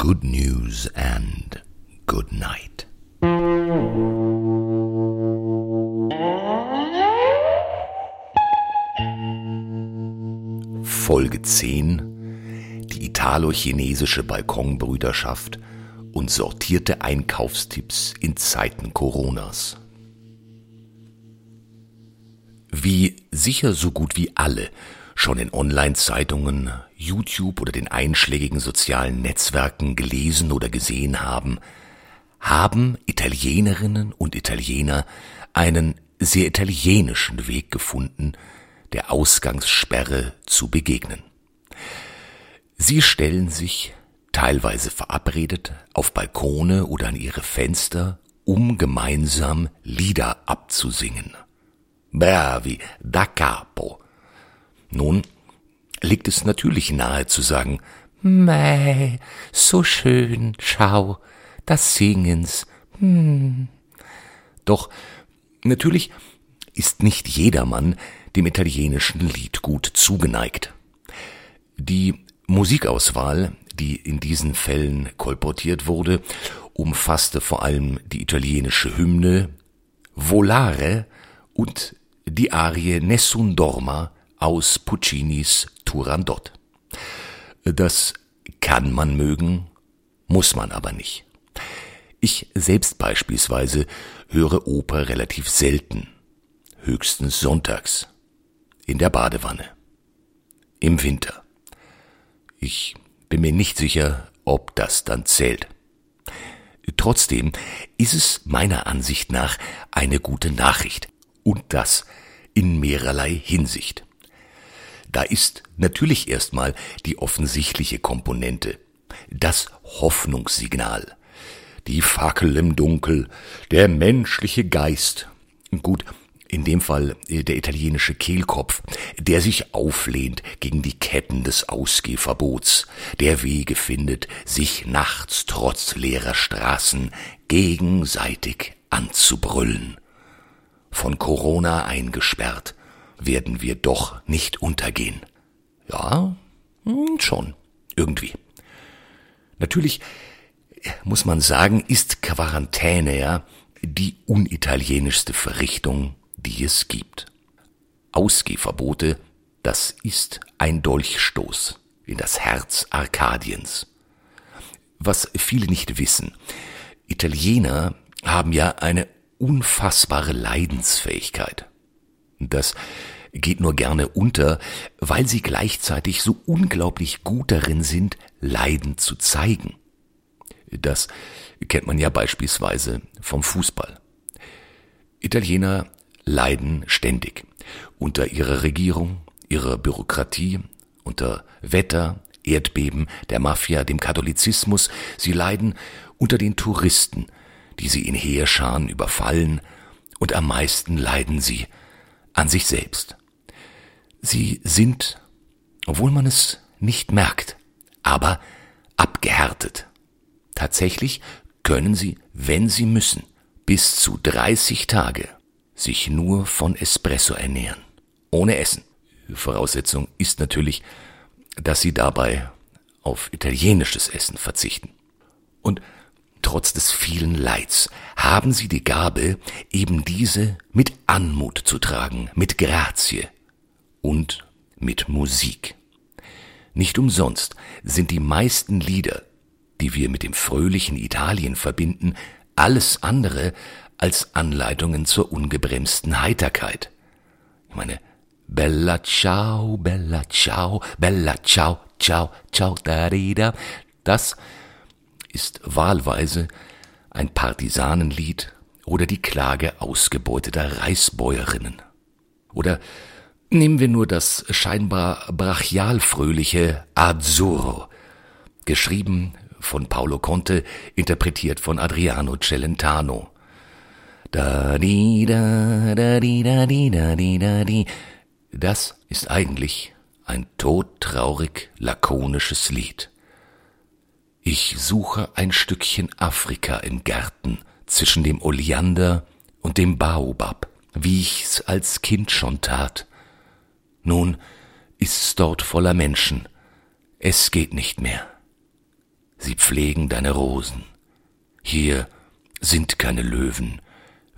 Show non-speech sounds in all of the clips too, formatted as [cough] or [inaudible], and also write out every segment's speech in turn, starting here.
good news and good night. Folge 10 Die italo-chinesische Balkonbrüderschaft und sortierte Einkaufstipps in Zeiten Coronas. Wie sicher so gut wie alle schon in Online-Zeitungen, YouTube oder den einschlägigen sozialen Netzwerken gelesen oder gesehen haben, haben Italienerinnen und Italiener einen sehr italienischen Weg gefunden, der Ausgangssperre zu begegnen. Sie stellen sich, teilweise verabredet, auf Balkone oder an ihre Fenster, um gemeinsam Lieder abzusingen. Bravi, da capo. Nun liegt es natürlich nahe zu sagen, Mei, so schön, schau, das Singens. Hm. Doch natürlich ist nicht jedermann dem italienischen Lied gut zugeneigt. Die Musikauswahl, die in diesen Fällen kolportiert wurde, umfasste vor allem die italienische Hymne Volare und die Arie Nessun Dorma aus Puccinis Turandot. Das kann man mögen, muss man aber nicht. Ich selbst beispielsweise höre Oper relativ selten, höchstens sonntags, in der Badewanne, im Winter. Ich bin mir nicht sicher, ob das dann zählt. Trotzdem ist es meiner Ansicht nach eine gute Nachricht, und das in mehrerlei Hinsicht. Da ist natürlich erstmal die offensichtliche Komponente, das Hoffnungssignal, die Fackel im Dunkel, der menschliche Geist. Gut, in dem Fall äh, der italienische Kehlkopf, der sich auflehnt gegen die Ketten des Ausgehverbots, der Wege findet, sich nachts trotz leerer Straßen gegenseitig anzubrüllen. Von Corona eingesperrt, werden wir doch nicht untergehen. Ja, hm, schon, irgendwie. Natürlich muss man sagen, ist Quarantäne ja die unitalienischste Verrichtung, die es gibt. Ausgehverbote, das ist ein Dolchstoß in das Herz Arkadiens. Was viele nicht wissen, Italiener haben ja eine unfassbare Leidensfähigkeit. Das geht nur gerne unter, weil sie gleichzeitig so unglaublich gut darin sind, Leiden zu zeigen. Das kennt man ja beispielsweise vom Fußball. Italiener leiden ständig unter ihrer Regierung, ihrer Bürokratie, unter Wetter, Erdbeben, der Mafia, dem Katholizismus. Sie leiden unter den Touristen, die sie in Heerscharen überfallen, und am meisten leiden sie an sich selbst. Sie sind, obwohl man es nicht merkt, aber abgehärtet. Tatsächlich können sie, wenn sie müssen, bis zu 30 Tage sich nur von Espresso ernähren, ohne Essen. Voraussetzung ist natürlich, dass sie dabei auf italienisches Essen verzichten. Und Trotz des vielen Leids haben sie die Gabe, eben diese mit Anmut zu tragen, mit Grazie und mit Musik. Nicht umsonst sind die meisten Lieder, die wir mit dem fröhlichen Italien verbinden, alles andere als Anleitungen zur ungebremsten Heiterkeit. Ich meine, Bella ciao, bella ciao, bella ciao, ciao, ciao, da, da, das ist wahlweise ein Partisanenlied oder die Klage ausgebeuteter Reisbäuerinnen. Oder nehmen wir nur das scheinbar brachial fröhliche Azzurro, geschrieben von Paolo Conte, interpretiert von Adriano Celentano. Da di da da di da di da di da di. Das ist eigentlich ein todtraurig lakonisches Lied. Ich suche ein Stückchen Afrika im Garten zwischen dem Oleander und dem Baobab, wie ich's als Kind schon tat. Nun ist's dort voller Menschen. Es geht nicht mehr. sie pflegen deine Rosen. Hier sind keine Löwen,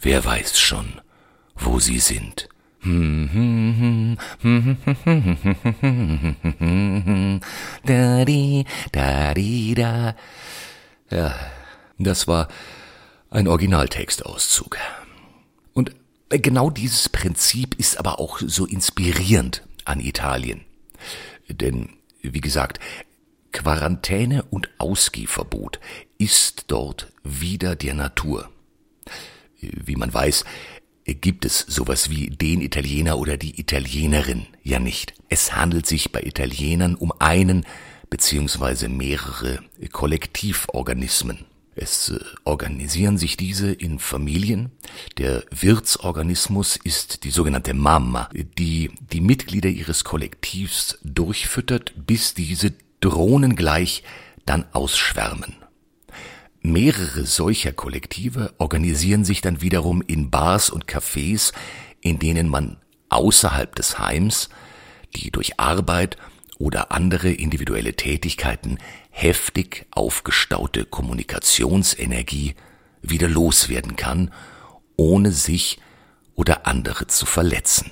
wer weiß schon, wo sie sind. Ja, das war ein Originaltextauszug. Und genau dieses Prinzip ist aber auch so inspirierend an Italien. Denn, wie gesagt, Quarantäne und Ausgehverbot ist dort wieder der Natur. Wie man weiß, gibt es sowas wie den Italiener oder die Italienerin ja nicht. Es handelt sich bei Italienern um einen beziehungsweise mehrere Kollektivorganismen. Es äh, organisieren sich diese in Familien. Der Wirtsorganismus ist die sogenannte Mama, die die Mitglieder ihres Kollektivs durchfüttert, bis diese drohnengleich dann ausschwärmen. Mehrere solcher Kollektive organisieren sich dann wiederum in Bars und Cafés, in denen man außerhalb des Heims, die durch Arbeit oder andere individuelle Tätigkeiten heftig aufgestaute Kommunikationsenergie wieder loswerden kann, ohne sich oder andere zu verletzen.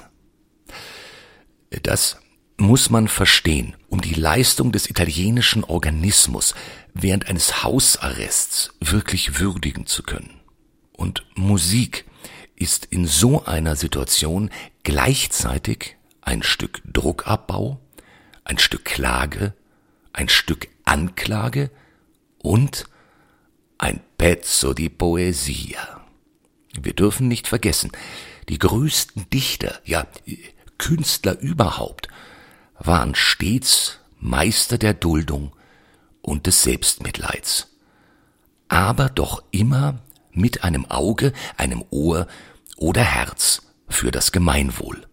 Das muss man verstehen, um die Leistung des italienischen Organismus während eines Hausarrests wirklich würdigen zu können. Und Musik ist in so einer Situation gleichzeitig ein Stück Druckabbau, ein Stück Klage, ein Stück Anklage und ein Pezzo di Poesia. Wir dürfen nicht vergessen, die größten Dichter, ja Künstler überhaupt, waren stets Meister der Duldung und des Selbstmitleids, aber doch immer mit einem Auge, einem Ohr oder Herz für das Gemeinwohl.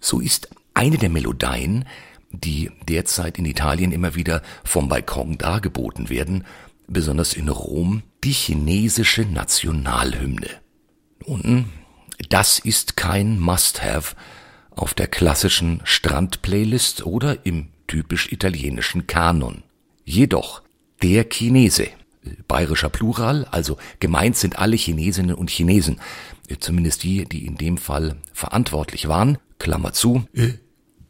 So ist eine der Melodien, die derzeit in Italien immer wieder vom Balkon dargeboten werden, besonders in Rom, die chinesische Nationalhymne. Nun, das ist kein Must-Have auf der klassischen Strandplaylist oder im typisch italienischen Kanon. Jedoch der Chinese, bayerischer Plural, also gemeint sind alle Chinesinnen und Chinesen, zumindest die, die in dem Fall verantwortlich waren, Klammer zu,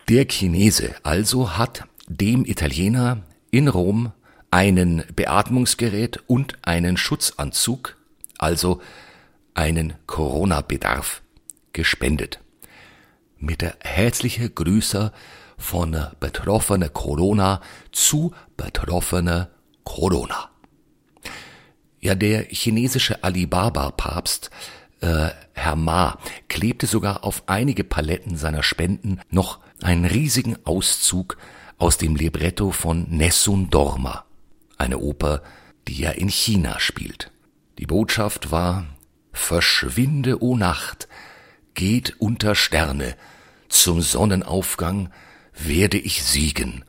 der Chinese also hat dem Italiener in Rom einen Beatmungsgerät und einen Schutzanzug, also einen Corona-Bedarf, gespendet. Mit der herzlichen Grüße von betroffene Corona zu betroffene Corona. Ja, der chinesische Alibaba-Papst äh, Herr Ma klebte sogar auf einige Paletten seiner Spenden noch einen riesigen Auszug aus dem Libretto von Nessun Dorma, eine Oper, die ja in China spielt. Die Botschaft war Verschwinde, o Nacht, geht unter Sterne, zum Sonnenaufgang werde ich siegen.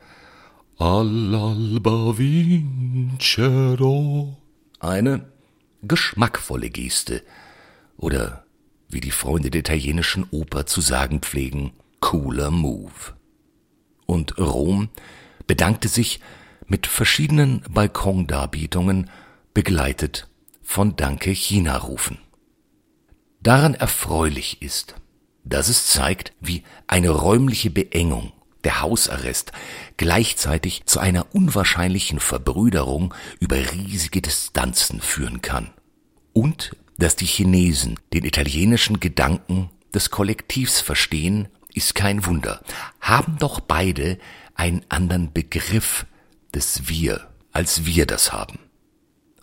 All'alba vincerò. Eine geschmackvolle Geste, oder wie die Freunde der italienischen Oper zu sagen pflegen, cooler Move. Und Rom bedankte sich mit verschiedenen Balkondarbietungen, begleitet von Danke China rufen. Daran erfreulich ist, dass es zeigt, wie eine räumliche Beengung, der Hausarrest, gleichzeitig zu einer unwahrscheinlichen Verbrüderung über riesige Distanzen führen kann. Und dass die Chinesen den italienischen Gedanken des Kollektivs verstehen, ist kein Wunder. Haben doch beide einen anderen Begriff des Wir, als wir das haben.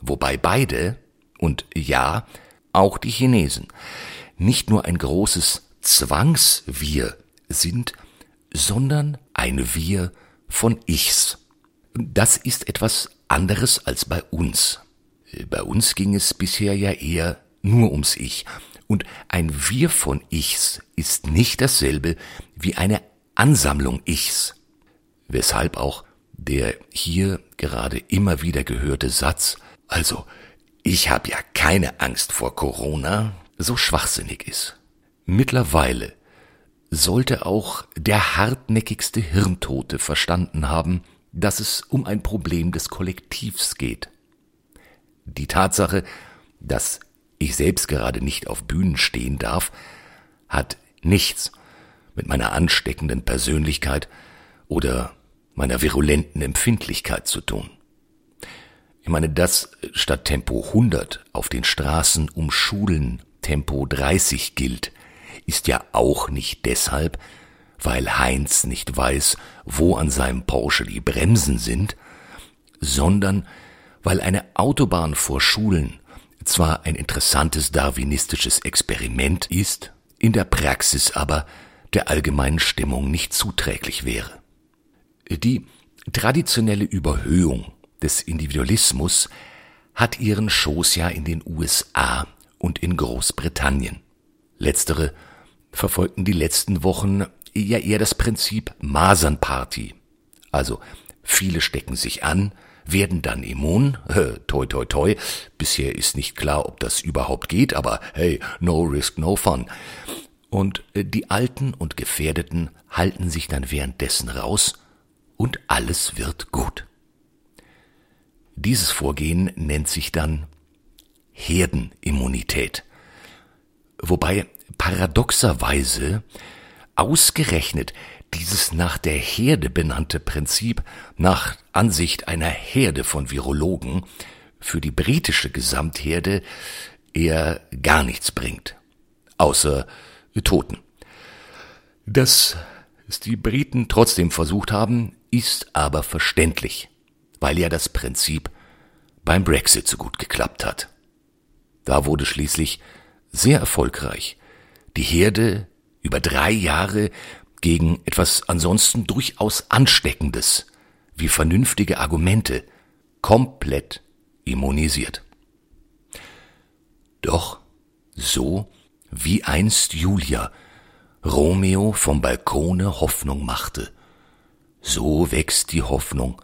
Wobei beide, und ja, auch die Chinesen, nicht nur ein großes Zwangswir sind, sondern ein Wir von Ichs. Das ist etwas anderes als bei uns. Bei uns ging es bisher ja eher nur ums Ich. Und ein Wir von Ichs ist nicht dasselbe wie eine Ansammlung Ichs. Weshalb auch der hier gerade immer wieder gehörte Satz, also ich habe ja keine Angst vor Corona, so schwachsinnig ist. Mittlerweile sollte auch der hartnäckigste Hirntote verstanden haben, dass es um ein Problem des Kollektivs geht. Die Tatsache, dass ich selbst gerade nicht auf Bühnen stehen darf, hat nichts mit meiner ansteckenden Persönlichkeit oder meiner virulenten Empfindlichkeit zu tun. Ich meine, dass statt Tempo 100 auf den Straßen um Schulen Tempo 30 gilt, ist ja auch nicht deshalb, weil Heinz nicht weiß, wo an seinem Porsche die Bremsen sind, sondern weil eine Autobahn vor Schulen zwar ein interessantes darwinistisches Experiment ist, in der Praxis aber der allgemeinen Stimmung nicht zuträglich wäre. Die traditionelle Überhöhung des Individualismus hat ihren Schoß ja in den USA und in Großbritannien. Letztere verfolgten die letzten Wochen ja eher das Prinzip Masernparty. Also viele stecken sich an, werden dann immun, [laughs] toi toi toi, bisher ist nicht klar, ob das überhaupt geht, aber hey, no risk, no fun. Und äh, die Alten und Gefährdeten halten sich dann währenddessen raus und alles wird gut. Dieses Vorgehen nennt sich dann Herdenimmunität. Wobei paradoxerweise ausgerechnet dieses nach der Herde benannte Prinzip nach Ansicht einer Herde von Virologen für die britische Gesamtherde eher gar nichts bringt. Außer Toten. Dass es die Briten trotzdem versucht haben, ist aber verständlich, weil ja das Prinzip beim Brexit so gut geklappt hat. Da wurde schließlich sehr erfolgreich die Herde über drei Jahre gegen etwas ansonsten durchaus Ansteckendes wie vernünftige Argumente komplett immunisiert. Doch so wie einst Julia Romeo vom Balkone Hoffnung machte, so wächst die Hoffnung,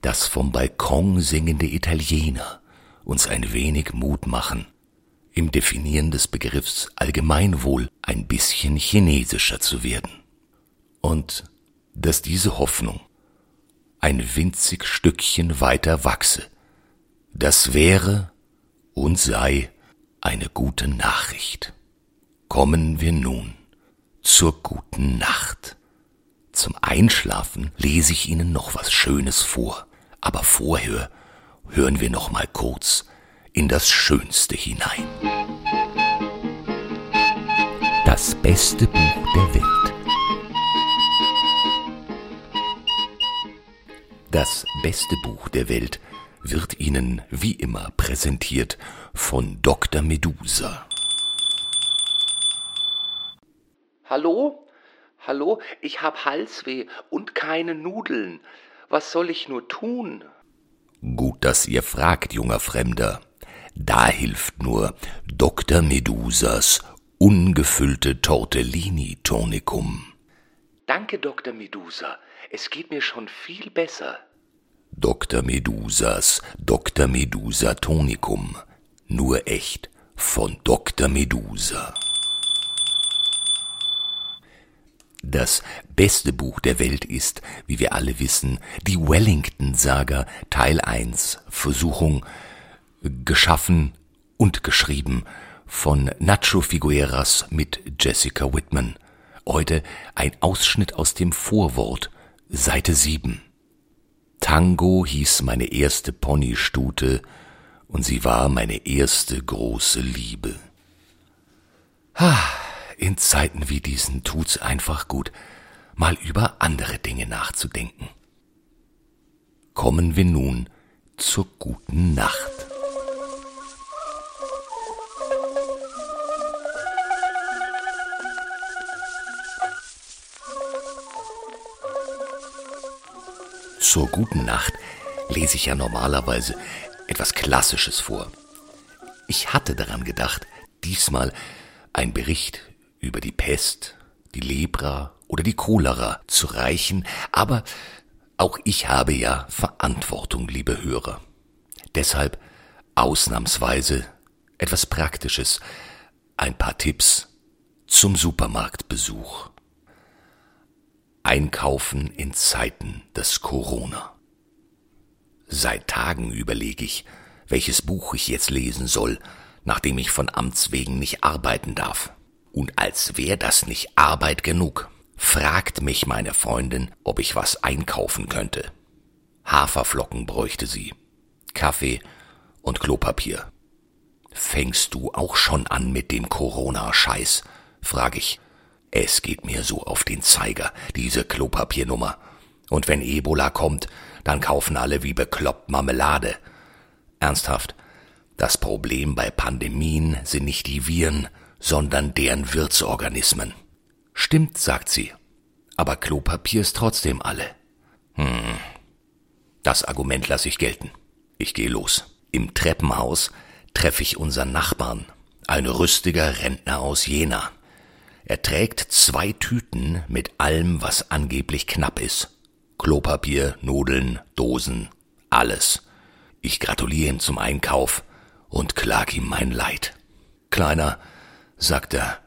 dass vom Balkon singende Italiener uns ein wenig Mut machen, im Definieren des Begriffs Allgemeinwohl ein bisschen chinesischer zu werden und dass diese Hoffnung ein winzig Stückchen weiter wachse. Das wäre und sei eine gute Nachricht. Kommen wir nun zur guten Nacht. Zum Einschlafen lese ich Ihnen noch was Schönes vor, aber vorher hören wir noch mal kurz in das Schönste hinein. Das beste Buch der Welt. Das beste Buch der Welt wird Ihnen wie immer präsentiert von Dr. Medusa. Hallo? Hallo? Ich hab Halsweh und keine Nudeln. Was soll ich nur tun? Gut, dass ihr fragt, junger Fremder. Da hilft nur Dr. Medusas ungefüllte Tortellini Tonikum. Danke, Dr. Medusa. Es geht mir schon viel besser. Dr. Medusas Dr. Medusa Tonicum. Nur echt von Dr. Medusa. Das beste Buch der Welt ist, wie wir alle wissen, die Wellington-Saga Teil 1, Versuchung, geschaffen und geschrieben von Nacho Figueras mit Jessica Whitman. Heute ein Ausschnitt aus dem Vorwort Seite 7. Tango hieß meine erste Ponystute und sie war meine erste große Liebe. Ha, in Zeiten wie diesen tut's einfach gut, mal über andere Dinge nachzudenken. Kommen wir nun zur guten Nacht. Zur guten Nacht lese ich ja normalerweise etwas Klassisches vor. Ich hatte daran gedacht, diesmal ein Bericht über die Pest, die Lepra oder die Cholera zu reichen, aber auch ich habe ja Verantwortung, liebe Hörer. Deshalb ausnahmsweise etwas Praktisches, ein paar Tipps zum Supermarktbesuch. Einkaufen in Zeiten des Corona. Seit Tagen überlege ich, welches Buch ich jetzt lesen soll, nachdem ich von Amts wegen nicht arbeiten darf. Und als wäre das nicht Arbeit genug, fragt mich meine Freundin, ob ich was einkaufen könnte. Haferflocken bräuchte sie, Kaffee und Klopapier. Fängst du auch schon an mit dem Corona-Scheiß? frag ich. Es geht mir so auf den Zeiger, diese Klopapiernummer. Und wenn Ebola kommt, dann kaufen alle wie bekloppt Marmelade. Ernsthaft, das Problem bei Pandemien sind nicht die Viren, sondern deren Wirtsorganismen. Stimmt, sagt sie. Aber Klopapier ist trotzdem alle. Hm. Das Argument lasse ich gelten. Ich gehe los. Im Treppenhaus treffe ich unseren Nachbarn, ein rüstiger Rentner aus Jena. Er trägt zwei Tüten mit allem, was angeblich knapp ist. Klopapier, Nudeln, Dosen, alles. Ich gratuliere ihm zum Einkauf und klag ihm mein Leid. Kleiner, sagt er,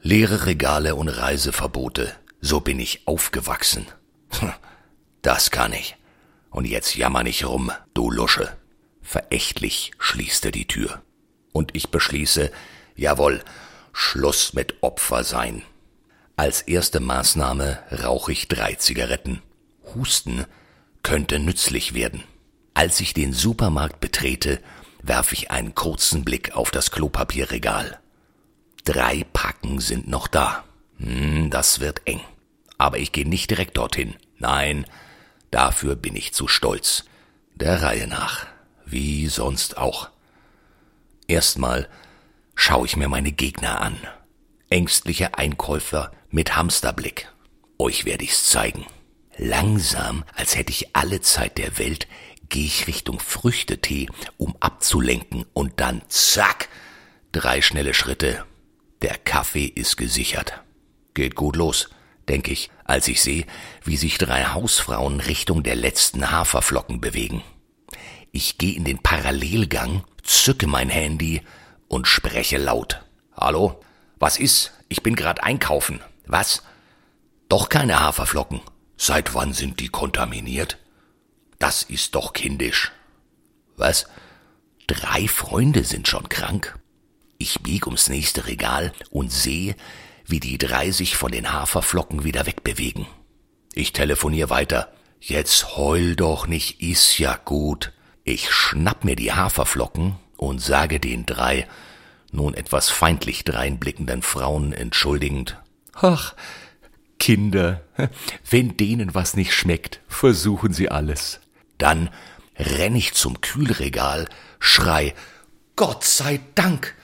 leere Regale und Reiseverbote, so bin ich aufgewachsen. Hm, das kann ich. Und jetzt jammer nicht rum, du Lusche. Verächtlich schließt er die Tür. Und ich beschließe, jawohl, Schluss mit Opfer sein. Als erste Maßnahme rauche ich drei Zigaretten. Husten könnte nützlich werden. Als ich den Supermarkt betrete, werfe ich einen kurzen Blick auf das Klopapierregal. Drei Packen sind noch da. Hm, das wird eng. Aber ich gehe nicht direkt dorthin. Nein, dafür bin ich zu stolz. Der Reihe nach. Wie sonst auch. Erstmal schaue ich mir meine Gegner an. Ängstliche Einkäufer mit Hamsterblick. Euch werde ich's zeigen. Langsam, als hätte ich alle Zeit der Welt, gehe ich Richtung Früchtetee, um abzulenken und dann zack, drei schnelle Schritte. Der Kaffee ist gesichert. Geht gut los, denke ich, als ich sehe, wie sich drei Hausfrauen Richtung der letzten Haferflocken bewegen. Ich gehe in den Parallelgang, zücke mein Handy und spreche laut. Hallo? Was ist? Ich bin grad einkaufen. Was? Doch keine Haferflocken. Seit wann sind die kontaminiert? Das ist doch kindisch. Was? Drei Freunde sind schon krank. Ich bieg ums nächste Regal und sehe, wie die drei sich von den Haferflocken wieder wegbewegen. Ich telefonier weiter. Jetzt heul doch nicht, ist ja gut. Ich schnapp mir die Haferflocken und sage den drei, nun etwas feindlich dreinblickenden Frauen entschuldigend, Ach, Kinder, wenn denen was nicht schmeckt, versuchen sie alles. Dann renn ich zum Kühlregal, schrei Gott sei Dank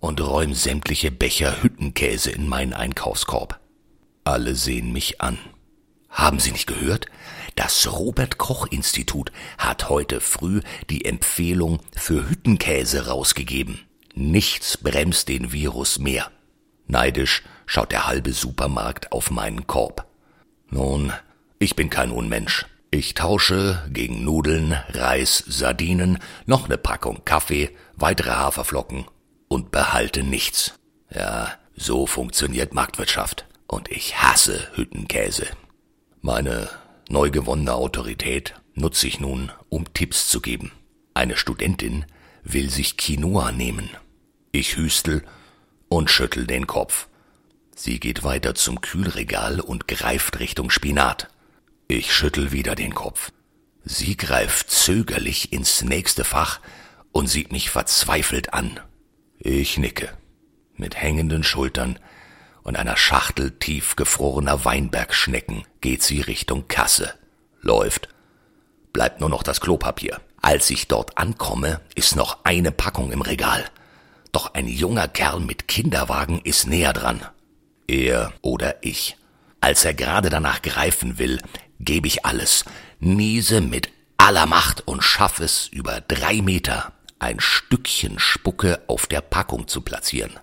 und räum sämtliche Becher Hüttenkäse in meinen Einkaufskorb. Alle sehen mich an. Haben Sie nicht gehört? Das Robert Koch Institut hat heute früh die Empfehlung für Hüttenkäse rausgegeben. Nichts bremst den Virus mehr. Neidisch schaut der halbe Supermarkt auf meinen Korb. Nun, ich bin kein Unmensch. Ich tausche gegen Nudeln, Reis, Sardinen, noch ne Packung Kaffee, weitere Haferflocken und behalte nichts. Ja, so funktioniert Marktwirtschaft. Und ich hasse Hüttenkäse. Meine neu gewonnene Autorität nutze ich nun, um Tipps zu geben. Eine Studentin will sich Quinoa nehmen. Ich hüstel und schüttel den Kopf. Sie geht weiter zum Kühlregal und greift Richtung Spinat. Ich schüttel wieder den Kopf. Sie greift zögerlich ins nächste Fach und sieht mich verzweifelt an. Ich nicke. Mit hängenden Schultern und einer Schachtel tiefgefrorener Weinbergschnecken geht sie Richtung Kasse. Läuft. Bleibt nur noch das Klopapier. Als ich dort ankomme, ist noch eine Packung im Regal. Doch ein junger Kerl mit Kinderwagen ist näher dran. Er oder ich. Als er gerade danach greifen will, gebe ich alles, niese mit aller Macht und schaff es über drei Meter ein Stückchen Spucke auf der Packung zu platzieren.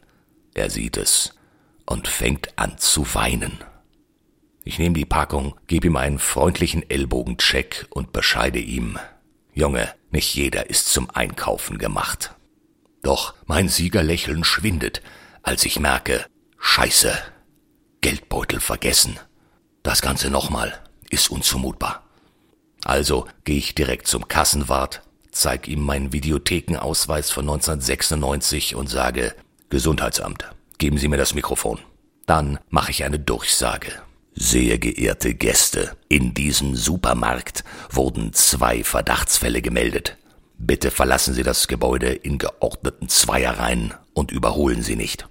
Er sieht es und fängt an zu weinen. Ich nehme die Packung, gebe ihm einen freundlichen Ellbogencheck und bescheide ihm. Junge, nicht jeder ist zum Einkaufen gemacht. Doch mein Siegerlächeln schwindet, als ich merke, Scheiße, Geldbeutel vergessen. Das Ganze nochmal ist unzumutbar. Also gehe ich direkt zum Kassenwart, zeig ihm meinen Videothekenausweis von 1996 und sage, Gesundheitsamt, geben Sie mir das Mikrofon. Dann mache ich eine Durchsage. Sehr geehrte Gäste, in diesem Supermarkt wurden zwei Verdachtsfälle gemeldet. Bitte verlassen Sie das Gebäude in geordneten Zweierreihen und überholen Sie nicht.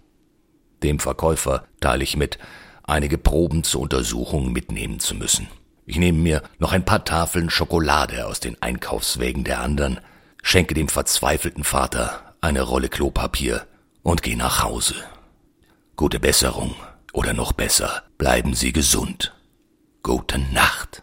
Dem Verkäufer teile ich mit, einige Proben zur Untersuchung mitnehmen zu müssen. Ich nehme mir noch ein paar Tafeln Schokolade aus den Einkaufswägen der anderen, schenke dem verzweifelten Vater eine Rolle Klopapier und gehe nach Hause. Gute Besserung oder noch besser, bleiben Sie gesund. Gute Nacht.